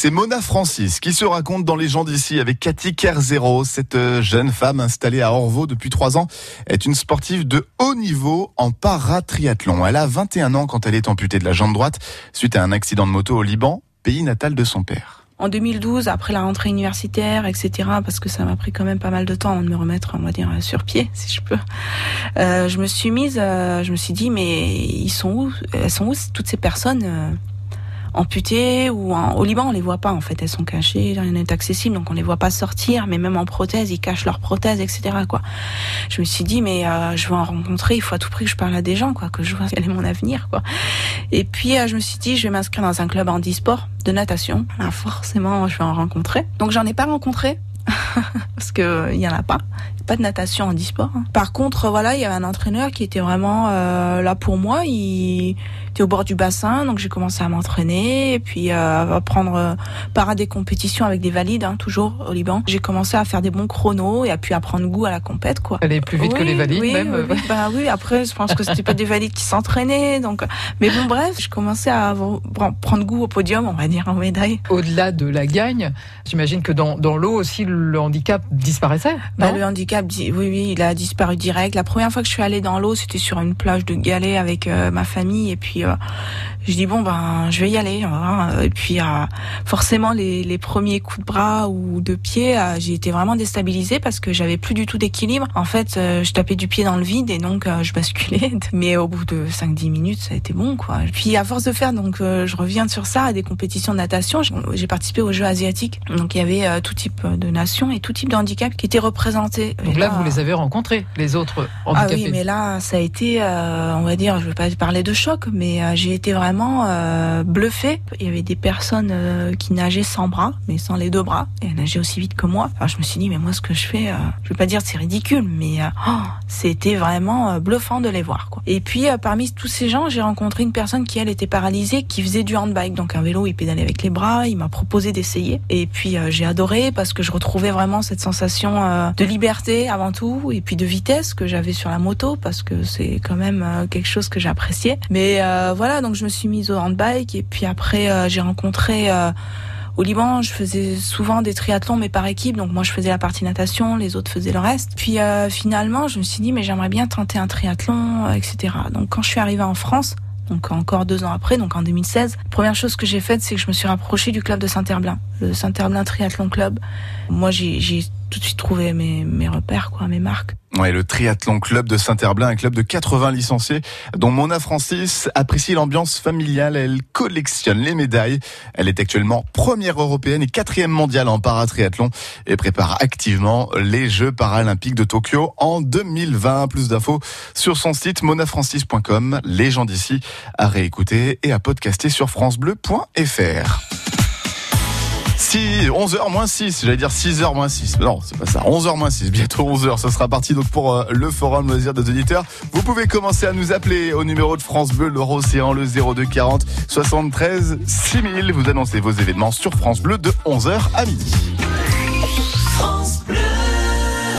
C'est Mona Francis qui se raconte dans Les gens d'ici avec Cathy Kerzero. Cette euh, jeune femme installée à Orvaux depuis trois ans est une sportive de haut niveau en paratriathlon. Elle a 21 ans quand elle est amputée de la jambe droite suite à un accident de moto au Liban, pays natal de son père. En 2012, après la rentrée universitaire, etc., parce que ça m'a pris quand même pas mal de temps de me remettre, on va dire, sur pied, si je peux. Euh, je me suis mise, euh, je me suis dit, mais ils sont où Elles sont où toutes ces personnes euh, amputées ou au Liban on les voit pas en fait. Elles sont cachées rien n'est accessible donc on les voit pas sortir mais même en prothèse ils cachent leurs prothèses etc quoi. Je me suis dit mais euh, je veux en rencontrer il faut à tout prix que je parle à des gens quoi que je vois quel est mon avenir quoi. Et puis euh, je me suis dit je vais m'inscrire dans un club handisport de natation. Là, forcément je vais en rencontrer. Donc j'en ai pas rencontré parce que il y en a pas. Pas de natation en e-sport. Par contre, voilà, il y avait un entraîneur qui était vraiment euh, là pour moi. Il au bord du bassin, donc j'ai commencé à m'entraîner et puis euh, à prendre euh, part à des compétitions avec des valides, hein, toujours au Liban. J'ai commencé à faire des bons chronos et à puis à prendre goût à la compète, quoi. Aller plus vite oui, que les valides, oui, même. Oui, bah oui. Après, je pense que c'était pas des valides qui s'entraînaient, donc. Mais bon, bref, je commençais à prendre goût au podium, on va dire, en médaille. Au-delà de la gagne, j'imagine que dans, dans l'eau aussi, le handicap disparaissait. Bah, le handicap, oui, oui, il a disparu direct. La première fois que je suis allée dans l'eau, c'était sur une plage de galets avec euh, ma famille. Et puis, euh, je dis bon ben, je vais y aller. Hein. Et puis, euh, forcément, les, les, premiers coups de bras ou de pied, j'ai été vraiment déstabilisée parce que j'avais plus du tout d'équilibre. En fait, je tapais du pied dans le vide et donc je basculais. Mais au bout de 5-10 minutes, ça a été bon, quoi. Et puis, à force de faire, donc, je reviens sur ça à des compétitions de natation. J'ai participé aux Jeux asiatiques. Donc, il y avait tout type de nations et tout type de handicap qui étaient représentés. Donc là, vous les avez rencontrés, les autres handicapés. Ah oui, mais là, ça a été, euh, on va dire, je ne vais pas parler de choc, mais euh, j'ai été vraiment euh, bluffée. Il y avait des personnes euh, qui nageaient sans bras, mais sans les deux bras, et elles nageaient aussi vite que moi. Alors, je me suis dit, mais moi, ce que je fais, euh, je vais pas dire c'est ridicule, mais oh, c'était vraiment bluffant de les voir. Et puis, parmi tous ces gens, j'ai rencontré une personne qui, elle, était paralysée, qui faisait du handbike, donc un vélo, il pédalait avec les bras. Il m'a proposé d'essayer, et puis j'ai adoré parce que je retrouvais vraiment cette sensation de liberté avant tout et puis de vitesse que j'avais sur la moto parce que c'est quand même quelque chose que j'appréciais. Mais voilà, donc je me suis mise au handbike et puis après euh, j'ai rencontré euh, au Liban, je faisais souvent des triathlons, mais par équipe. Donc moi, je faisais la partie natation, les autres faisaient le reste. Puis euh, finalement, je me suis dit, mais j'aimerais bien tenter un triathlon, etc. Donc quand je suis arrivée en France, donc encore deux ans après, donc en 2016, la première chose que j'ai faite, c'est que je me suis rapprochée du club de Saint-Herblain, le Saint-Herblain Triathlon Club. Moi, j'ai tout de suite trouvé mes, repères, mes marques. Ouais, le Triathlon Club de Saint-Herblain, un club de 80 licenciés, dont Mona Francis apprécie l'ambiance familiale. Elle collectionne les médailles. Elle est actuellement première européenne et quatrième mondiale en paratriathlon et prépare activement les Jeux paralympiques de Tokyo en 2020. Plus d'infos sur son site monafrancis.com. Les gens d'ici à réécouter et à podcaster sur francebleu.fr. Si 11h moins 6, j'allais dire 6h moins 6. Non, c'est pas ça. 11h moins 6, bientôt 11h. Ce sera parti donc pour euh, le forum loisir des auditeurs. Vous pouvez commencer à nous appeler au numéro de France Bleu, le 02 40 73 6000. Vous annoncez vos événements sur France Bleu de 11h à midi.